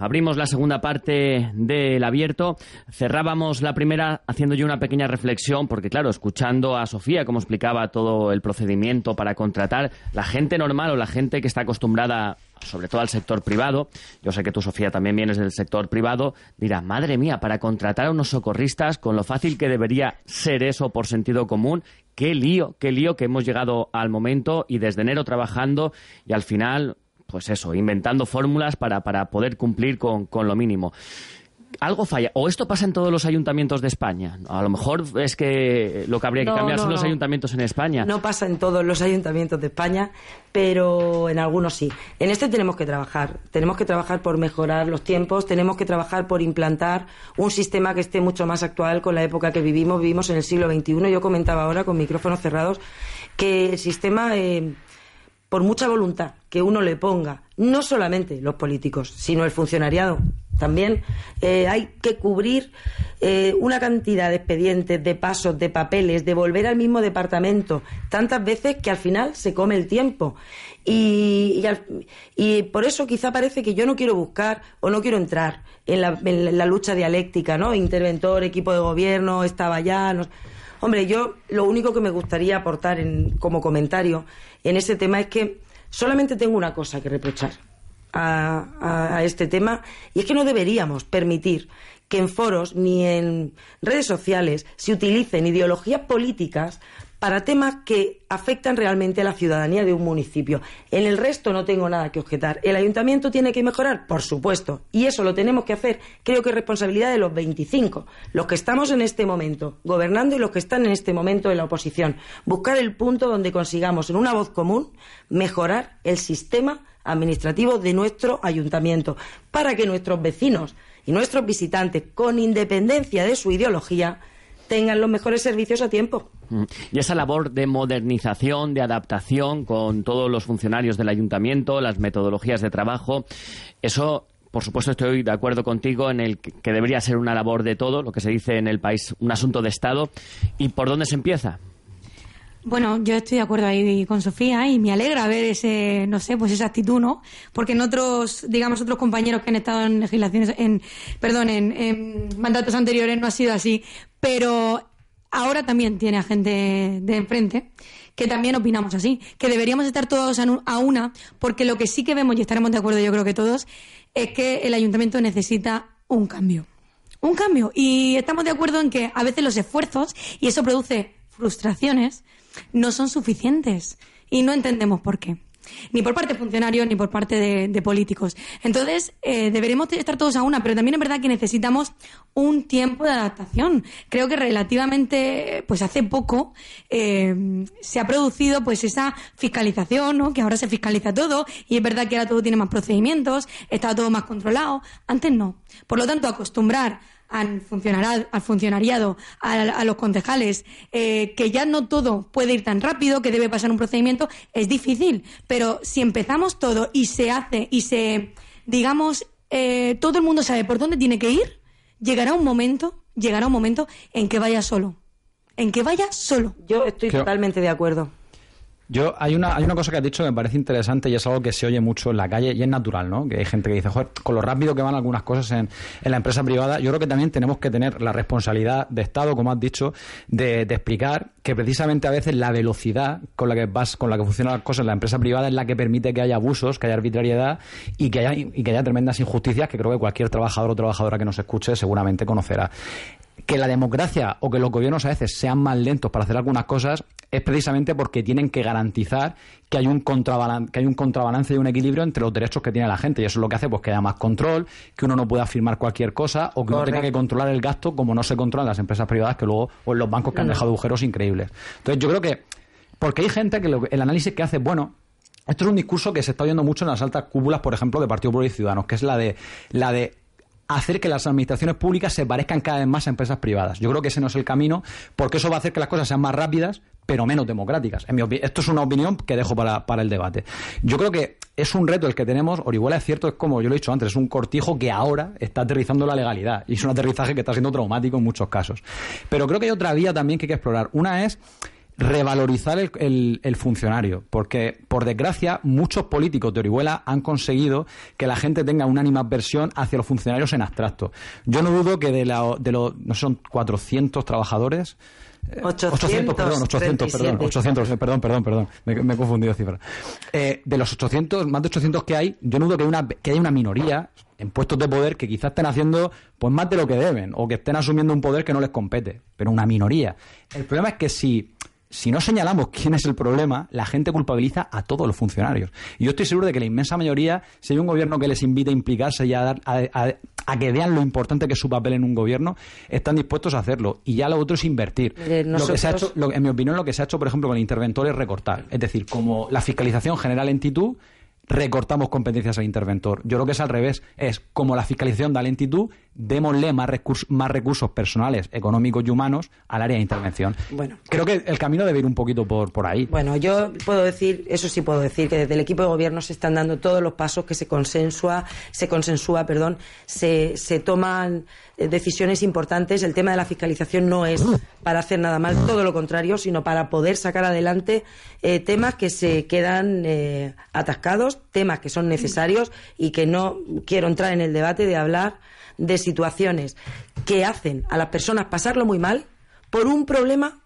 Abrimos la segunda parte del abierto. Cerrábamos la primera haciendo yo una pequeña reflexión, porque claro, escuchando a Sofía, como explicaba todo el procedimiento para contratar, la gente normal o la gente que está acostumbrada sobre todo al sector privado, yo sé que tú, Sofía, también vienes del sector privado, dirá, madre mía, para contratar a unos socorristas, con lo fácil que debería ser eso por sentido común, qué lío, qué lío que hemos llegado al momento y desde enero trabajando y al final pues eso, inventando fórmulas para, para poder cumplir con, con lo mínimo algo falla. O esto pasa en todos los ayuntamientos de España. A lo mejor es que lo que habría que cambiar son los ayuntamientos en España. No pasa en todos los ayuntamientos de España, pero en algunos sí. En este tenemos que trabajar. Tenemos que trabajar por mejorar los tiempos, tenemos que trabajar por implantar un sistema que esté mucho más actual con la época que vivimos. Vivimos en el siglo XXI. Yo comentaba ahora con micrófonos cerrados que el sistema. Eh, por mucha voluntad que uno le ponga, no solamente los políticos, sino el funcionariado, también eh, hay que cubrir eh, una cantidad de expedientes, de pasos, de papeles, de volver al mismo departamento, tantas veces que al final se come el tiempo. Y, y, por eso quizá parece que yo no quiero buscar o no quiero entrar en la, en la lucha dialéctica, ¿no? Interventor, equipo de gobierno, estaba ya. Hombre, yo lo único que me gustaría aportar como comentario en ese tema es que solamente tengo una cosa que reprochar a, a, este tema y es que no deberíamos permitir que en foros ni en redes sociales se utilicen ideologías políticas para temas que afectan realmente a la ciudadanía de un municipio. En el resto no tengo nada que objetar. ¿El ayuntamiento tiene que mejorar? Por supuesto. Y eso lo tenemos que hacer. Creo que es responsabilidad de los 25, los que estamos en este momento gobernando y los que están en este momento en la oposición. Buscar el punto donde consigamos, en una voz común, mejorar el sistema administrativo de nuestro ayuntamiento para que nuestros vecinos y nuestros visitantes, con independencia de su ideología, tengan los mejores servicios a tiempo. Mm. Y esa labor de modernización, de adaptación con todos los funcionarios del ayuntamiento, las metodologías de trabajo, eso por supuesto estoy de acuerdo contigo en el que debería ser una labor de todo, lo que se dice en el país, un asunto de Estado. ¿Y por dónde se empieza? Bueno, yo estoy de acuerdo ahí con Sofía y me alegra ver ese, no sé, pues esa actitud, ¿no? Porque en otros, digamos, otros compañeros que han estado en legislaciones, en, perdón, en, mandatos anteriores no ha sido así, pero ahora también tiene a gente de enfrente que también opinamos así, que deberíamos estar todos a una, porque lo que sí que vemos, y estaremos de acuerdo yo creo que todos, es que el ayuntamiento necesita un cambio. Un cambio. Y estamos de acuerdo en que a veces los esfuerzos, y eso produce frustraciones, no son suficientes y no entendemos por qué. Ni por parte de funcionarios ni por parte de, políticos. Entonces, eh, deberemos estar todos a una, pero también es verdad que necesitamos un tiempo de adaptación. Creo que relativamente, pues hace poco, eh, se ha producido pues esa fiscalización, ¿no? Que ahora se fiscaliza todo y es verdad que ahora todo tiene más procedimientos, está todo más controlado. Antes no. Por lo tanto, acostumbrar al, al funcionariado, a, los concejales, eh, que ya no todo puede ir tan rápido, que debe pasar un procedimiento, es difícil. Pero si empezamos todo y se hace y se, digamos, eh, todo el mundo sabe por dónde tiene que ir, llegará un momento, llegará un momento en que vaya solo. En que vaya solo. Yo estoy totalmente de acuerdo. Yo, hay una, hay una cosa que has dicho que me parece interesante y es algo que se oye mucho en la calle y es natural, ¿no? Que hay gente que dice, joder, con lo rápido que van algunas cosas en, en la empresa privada, yo creo que también tenemos que tener la responsabilidad de Estado, como has dicho, de, de explicar que precisamente a veces la velocidad con la que vas, con la que funcionan las cosas en la empresa privada es la que permite que haya abusos, que haya arbitrariedad y que haya, y que haya tremendas injusticias que creo que cualquier trabajador o trabajadora que nos escuche seguramente conocerá que la democracia o que los gobiernos a veces sean más lentos para hacer algunas cosas es precisamente porque tienen que garantizar que hay un contrabalance, que hay un contrabalance y un equilibrio entre los derechos que tiene la gente. Y eso es lo que hace pues que haya más control, que uno no pueda firmar cualquier cosa o que uno tenga que controlar el gasto como no se controlan las empresas privadas que luego o en los bancos que han dejado agujeros increíbles. Entonces yo creo que porque hay gente que el análisis que hace bueno esto es un discurso que se está oyendo mucho en las altas cúpulas, por ejemplo, de Partido Popular y Ciudadanos, que es la de la de hacer que las administraciones públicas se parezcan cada vez más a empresas privadas. Yo creo que ese no es el camino, porque eso va a hacer que las cosas sean más rápidas, pero menos democráticas. En mi esto es una opinión que dejo para, para, el debate. Yo creo que es un reto el que tenemos. Orihuela es cierto, es como yo lo he dicho antes, es un cortijo que ahora está aterrizando la legalidad. Y es un aterrizaje que está siendo traumático en muchos casos. Pero creo que hay otra vía también que hay que explorar. Una es revalorizar el, el, funcionario, porque por desgracia muchos políticos de Orihuela han conseguido que la gente tenga una animadversión hacia los funcionarios en abstracto. Yo no dudo que de, la, de los, no son 400 trabajadores, 800, perdón, 800, perdón, 800, perdón, perdón, perdón, me, he confundido cifra. Eh, de los 800, más de 800 que hay, yo no dudo que, una, que hay una minoría en puestos de poder que quizás estén haciendo pues más de lo que deben o que estén asumiendo un poder que no les compete, pero una minoría. El problema es que si si no señalamos quién es el problema, la gente culpabiliza a todos los funcionarios. Y yo estoy seguro de que la inmensa mayoría, si hay un gobierno que les invita a implicarse y a, dar, a, que vean lo importante que es su papel en un gobierno, están dispuestos a hacerlo. Y ya lo otro es invertir. Lo que se ha hecho, en mi opinión, lo que se ha hecho, por ejemplo, con el interventor es recortar. Es decir, como la fiscalización genera lentitud, recortamos competencias al interventor. Yo creo que es al revés. Es como la fiscalización da lentitud, démosle más, más recursos personales, económicos y humanos al área de intervención. Bueno, creo que el camino debe ir un poquito por, por ahí. Bueno, yo puedo decir, eso sí puedo decir, que desde el equipo de gobierno se están dando todos los pasos que se consensúa, se consensúa, perdón, se, se toman decisiones importantes. El tema de la fiscalización no es para hacer nada mal, todo lo contrario, sino para poder sacar adelante eh, temas que se quedan eh, atascados, temas que son necesarios y que no quiero entrar en el debate de hablar de situaciones que hacen a las personas pasarlo muy mal por un problema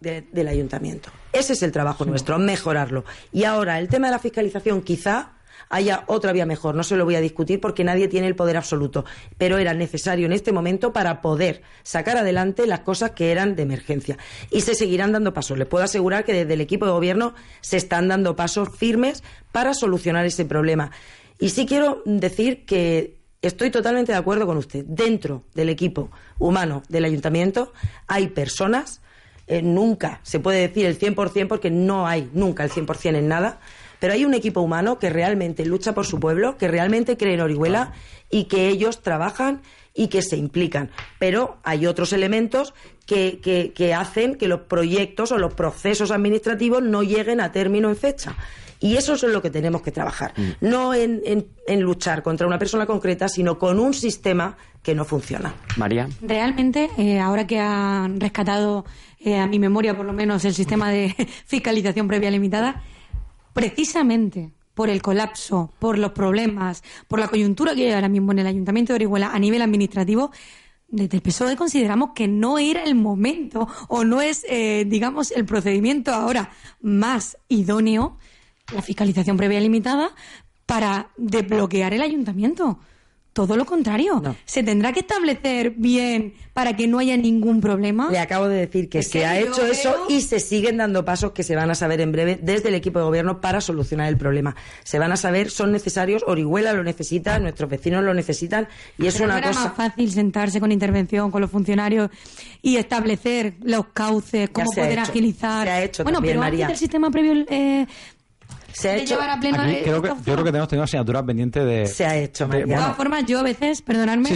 del ayuntamiento. Ese es el trabajo nuestro, mejorarlo. Y ahora, el tema de la fiscalización, quizá haya otra vía mejor. No se lo voy a discutir porque nadie tiene el poder absoluto, pero era necesario en este momento para poder sacar adelante las cosas que eran de emergencia. Y se seguirán dando pasos. Les puedo asegurar que desde el equipo de gobierno se están dando pasos firmes para solucionar ese problema. Y sí quiero decir que Estoy totalmente de acuerdo con usted. Dentro del equipo humano del ayuntamiento hay personas, eh, nunca se puede decir el 100% porque no hay nunca el 100% en nada, pero hay un equipo humano que realmente lucha por su pueblo, que realmente cree en Orihuela y que ellos trabajan y que se implican. Pero hay otros elementos que, que hacen que los proyectos o los procesos administrativos no lleguen a término en fecha. Y eso es en lo que tenemos que trabajar. Mm. No en, luchar contra una persona concreta, sino con un sistema que no funciona. María. Realmente, eh, ahora que han rescatado eh, a mi memoria, por lo menos, el sistema de fiscalización previa limitada, precisamente por el colapso, por los problemas, por la coyuntura que hay ahora mismo en el Ayuntamiento de Orihuela a nivel administrativo, desde el PSOE consideramos que no era el momento o no es, eh, digamos, el procedimiento ahora más idóneo la fiscalización previa limitada para desbloquear el ayuntamiento. Todo lo contrario. Se tendrá que establecer bien para que no haya ningún problema. Le acabo de decir que se ha hecho eso y se siguen dando pasos que se van a saber en breve desde el equipo de gobierno para solucionar el problema. Se van a saber, son necesarios, Orihuela lo necesita, nuestros vecinos lo necesitan y es una cosa. más fácil sentarse con intervención con los funcionarios y establecer los cauces, cómo poder agilizar. Se ha hecho bueno, pero María. el sistema previo eh, se ha hecho. Aquí creo que, yo creo que tenemos tenido asignaturas pendientes de. Se ha hecho, De, todas formas, yo a veces, perdonadme.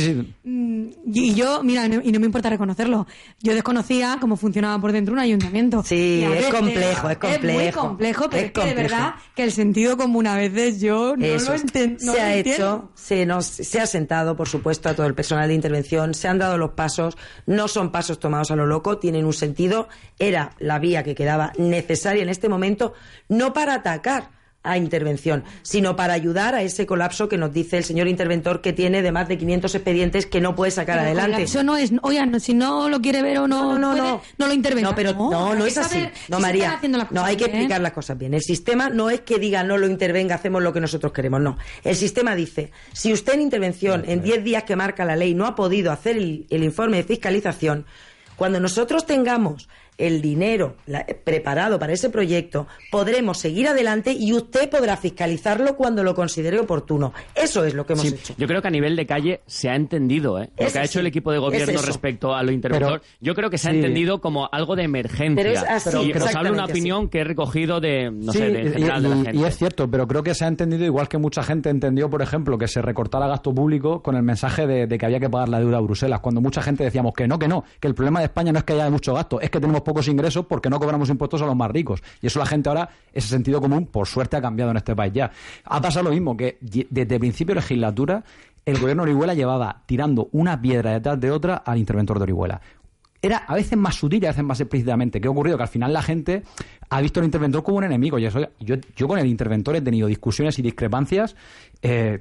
Mm, y yo, mira, y no me importa reconocerlo, yo desconocía cómo funcionaba por dentro un ayuntamiento. Sí, es complejo, es complejo. Es muy complejo, pero es, que de verdad que el sentido común a veces yo no lo, entiendo. se ha hecho, se, nos, se ha sentado, por supuesto, a todo el personal de intervención, se han dado los pasos, no son pasos tomados a lo loco, tienen un sentido, era la vía que quedaba necesaria en este momento, no para atacar a intervención, sino para ayudar a ese colapso que nos dice el señor interventor que tiene de más de 500 expedientes que no puede sacar adelante. Eso no es, oigan, si no lo quiere ver o no, no, no, no, lo intervenga. No, pero no, no, es así. No, María, no hay que explicar las cosas bien. El sistema no es que diga no lo intervenga, hacemos lo que nosotros queremos, no. El sistema dice, si usted en intervención, en 10 días que marca la ley, no ha podido hacer el informe de fiscalización, cuando nosotros tengamos el dinero preparado para ese proyecto, podremos seguir adelante y usted podrá fiscalizarlo cuando lo considere oportuno. Eso es lo que hemos hecho. Yo creo que a nivel de calle se ha entendido ¿eh? lo que ha hecho el equipo de gobierno respecto a lo interventor. yo creo que se ha entendido como algo de emergencia. Pero es así, y nos habla una opinión que he recogido de, no sé, de, general y, de la gente. Y es cierto, pero creo que se ha entendido igual que mucha gente entendió, por ejemplo, que se recortara gasto público con el mensaje de, de que había que pagar la deuda a Bruselas, cuando mucha gente decíamos que no, que no, que el problema de España no es que haya mucho gasto, es que tenemos pocos ingresos porque no cobramos impuestos a los más ricos. Y eso la gente ahora, ese sentido común, por suerte ha cambiado en este país ya. Ha pasado lo mismo, que desde el principio de legislatura el gobierno de Orihuela llevaba tirando una piedra detrás de otra al interventor de Orihuela era a veces más sutil y a veces más explícitamente. ¿Qué ha ocurrido? Que al final la gente ha visto al interventor como un enemigo. Y eso, yo, yo con el interventor he tenido discusiones y discrepancias eh,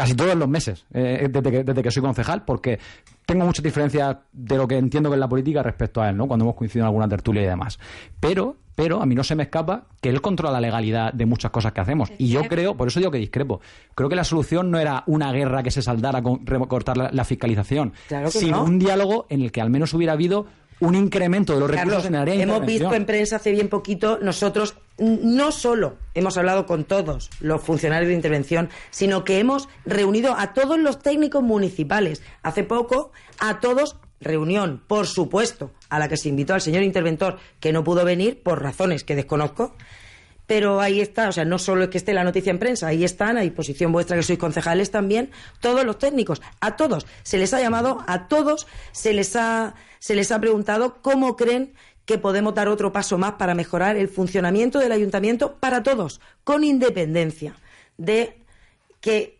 casi todos los meses eh, desde, que, desde que soy concejal, porque tengo muchas diferencias de lo que entiendo que es la política respecto a él, ¿no? Cuando hemos coincidido en alguna tertulia y demás. Pero pero a mí no se me escapa que él controla la legalidad de muchas cosas que hacemos. Y yo creo, por eso digo que discrepo, creo que la solución no era una guerra que se saldara con recortar la, fiscalización, sino un diálogo en el que al menos hubiera habido un incremento de los recursos en área de Hemos visto en prensa hace bien poquito, nosotros no solo hemos hablado con todos los funcionarios de intervención, sino que hemos reunido a todos los técnicos municipales. Hace poco, a todos reunión, por supuesto, a la que se invitó al señor interventor, que no pudo venir por razones que desconozco, pero ahí está, o sea, no solo es que esté la noticia en prensa, ahí están, a disposición vuestra que sois concejales también, todos los técnicos, a todos, se les ha llamado, a todos se les ha, se les ha preguntado cómo creen que podemos dar otro paso más para mejorar el funcionamiento del ayuntamiento para todos, con independencia de que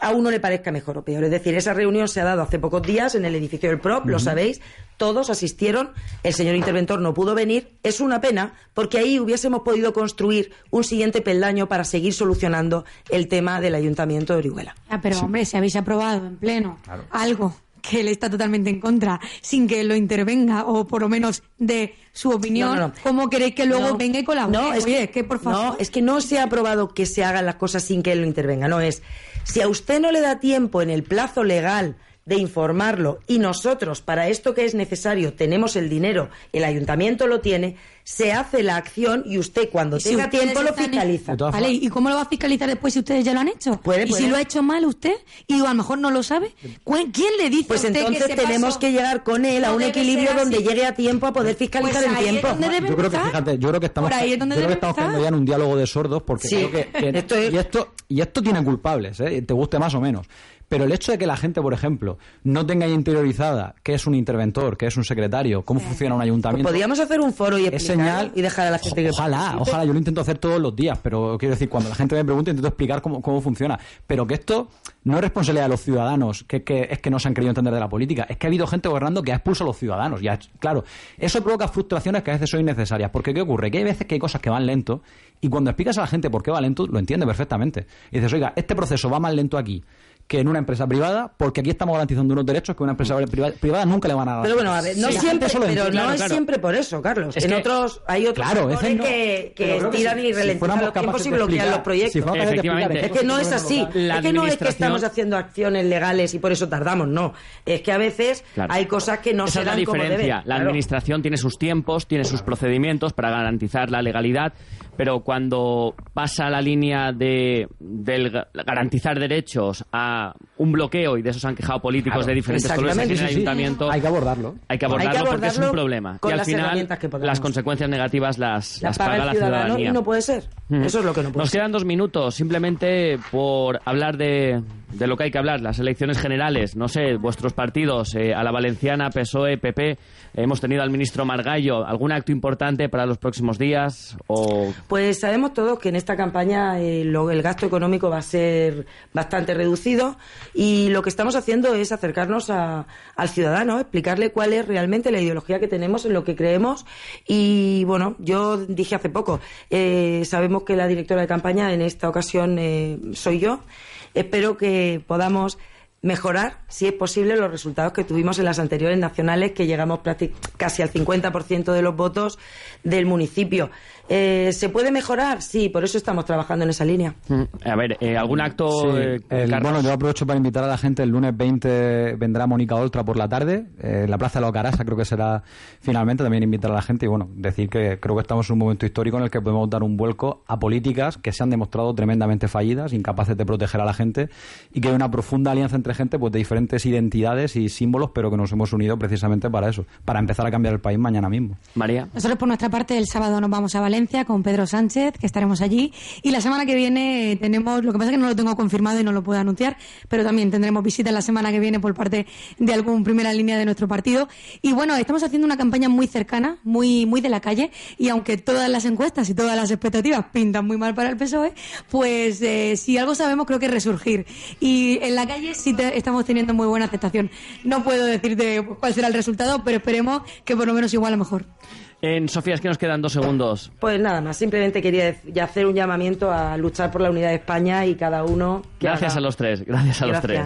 a uno le parezca mejor o peor. Es decir, esa reunión se ha dado hace pocos días en el edificio del PROP, lo sabéis, todos asistieron, el señor interventor no pudo venir, es una pena porque ahí hubiésemos podido construir un siguiente peldaño para seguir solucionando el tema del ayuntamiento de Orihuela. Ah, pero hombre, si habéis aprobado en pleno algo que él está totalmente en contra, sin que él lo intervenga o por lo menos de su opinión, ¿cómo queréis que luego venga y colabore? No, es que, por favor. No, es que no se ha aprobado que se hagan las cosas sin que él lo intervenga, no es. Si a usted no le da tiempo en el plazo legal de informarlo y nosotros para esto que es necesario tenemos el dinero, el ayuntamiento lo tiene, se hace la acción y usted cuando tenga tiempo lo fiscaliza. Vale, ¿y cómo lo va a fiscalizar después si ustedes ya lo han hecho? ¿Puede, y si lo ha hecho mal usted y a lo mejor no lo sabe, ¿quién le dice Pues a usted entonces que tenemos que llegar con él a un equilibrio donde llegue a tiempo a poder pues fiscalizar en tiempo. yo creo que fíjate, yo creo que estamos, yo creo que estamos ya en un diálogo de sordos porque creo que, esto y esto y esto tiene culpables, ¿eh? te guste más o menos. Pero el hecho de que la gente, por ejemplo, no tenga interiorizada qué es un interventor, qué es un secretario, cómo funciona un ayuntamiento. podríamos hacer un foro y explicar y dejar a la gente que Ojalá, ojalá, yo lo intento hacer todos los días, pero quiero decir, cuando la gente me pregunta, intento explicar cómo, cómo funciona. Pero que esto no es responsabilidad de los ciudadanos, que, es que no se han querido entender de la política, es que ha habido gente gobernando que ha expulsado a los ciudadanos. Ya, claro, eso provoca frustraciones que a veces son innecesarias. Porque ¿qué ocurre? Que hay veces que hay cosas que van lento y cuando explicas a la gente por qué va lento, lo entiende perfectamente. Y dices, oiga, este proceso va más lento aquí que en una empresa privada, porque aquí estamos garantizando unos derechos que una empresa privada, nunca le van a dar. Pero bueno, a ver, no siempre, pero no es siempre por eso, Carlos. en otros hay otros claro, que, que estiran y ralentizan los tiempos y bloquean los proyectos. es que no es así. Es que no es que estamos haciendo acciones legales y por eso tardamos, no. Es que a veces hay cosas que no se dan es la diferencia. La administración tiene sus tiempos, tiene sus procedimientos para garantizar la legalidad pero cuando pasa la línea de garantizar derechos a un bloqueo y de eso se han quejado políticos de diferentes colores. en el ayuntamiento hay que abordarlo. hay que abordarlo, porque es un problema. Y al final las consecuencias negativas las, las, paga, la ciudadanía y no puede ser. Mm. eso es lo que no puede nos quedan dos minutos simplemente por hablar de, de lo que hay que hablar las elecciones generales no sé vuestros partidos eh, a la valenciana PSOE PP hemos tenido al ministro Margallo algún acto importante para los próximos días o pues sabemos todos que en esta campaña eh, el gasto económico va a ser bastante reducido y lo que estamos haciendo es acercarnos al ciudadano, explicarle cuál es realmente la ideología que tenemos, en lo que creemos y bueno, yo dije hace poco, eh, sabemos que la directora de campaña en esta ocasión eh, soy yo, espero que podamos mejorar, si es posible, los resultados que tuvimos en las anteriores nacionales, que llegamos casi al 50% de los votos del municipio. Eh, ¿Se puede mejorar? Sí, por eso estamos trabajando en esa línea. Mm, a ver, eh, ¿algún acto? Eh, bueno, yo aprovecho para invitar a la gente. El lunes 20 vendrá Mónica Oltra por la tarde. en la Plaza de la Ocarasa creo que será finalmente. También invitar a la gente y, bueno, decir que creo que estamos en un momento histórico en el que podemos dar un vuelco a políticas que se han demostrado tremendamente fallidas, incapaces de proteger a la gente y que hay una profunda alianza entre gente pues de diferentes identidades y símbolos, pero que nos hemos unido precisamente para eso, para empezar a cambiar el país mañana mismo. María. Nosotros, por nuestra parte, el sábado nos vamos a Valencia con Pedro Sánchez, que estaremos allí. Y la semana que viene tenemos, lo que pasa es que no lo tengo confirmado y no lo puedo anunciar, pero también tendremos visitas la semana que viene por parte de algún primera línea de nuestro partido. Y bueno, estamos haciendo una campaña muy cercana, muy, muy de la calle, y aunque todas las encuestas y todas las expectativas pintan muy mal para el PSOE, pues eh, si algo sabemos creo que es resurgir. Y en la calle, si te estamos teniendo muy buena aceptación. No puedo decirte cuál será el resultado, pero esperemos que por lo menos igual a mejor. En Sofía, es que nos quedan dos segundos. Pues nada más, simplemente quería hacer un llamamiento a luchar por la unidad de España y cada uno. gracias a los tres, gracias a los tres.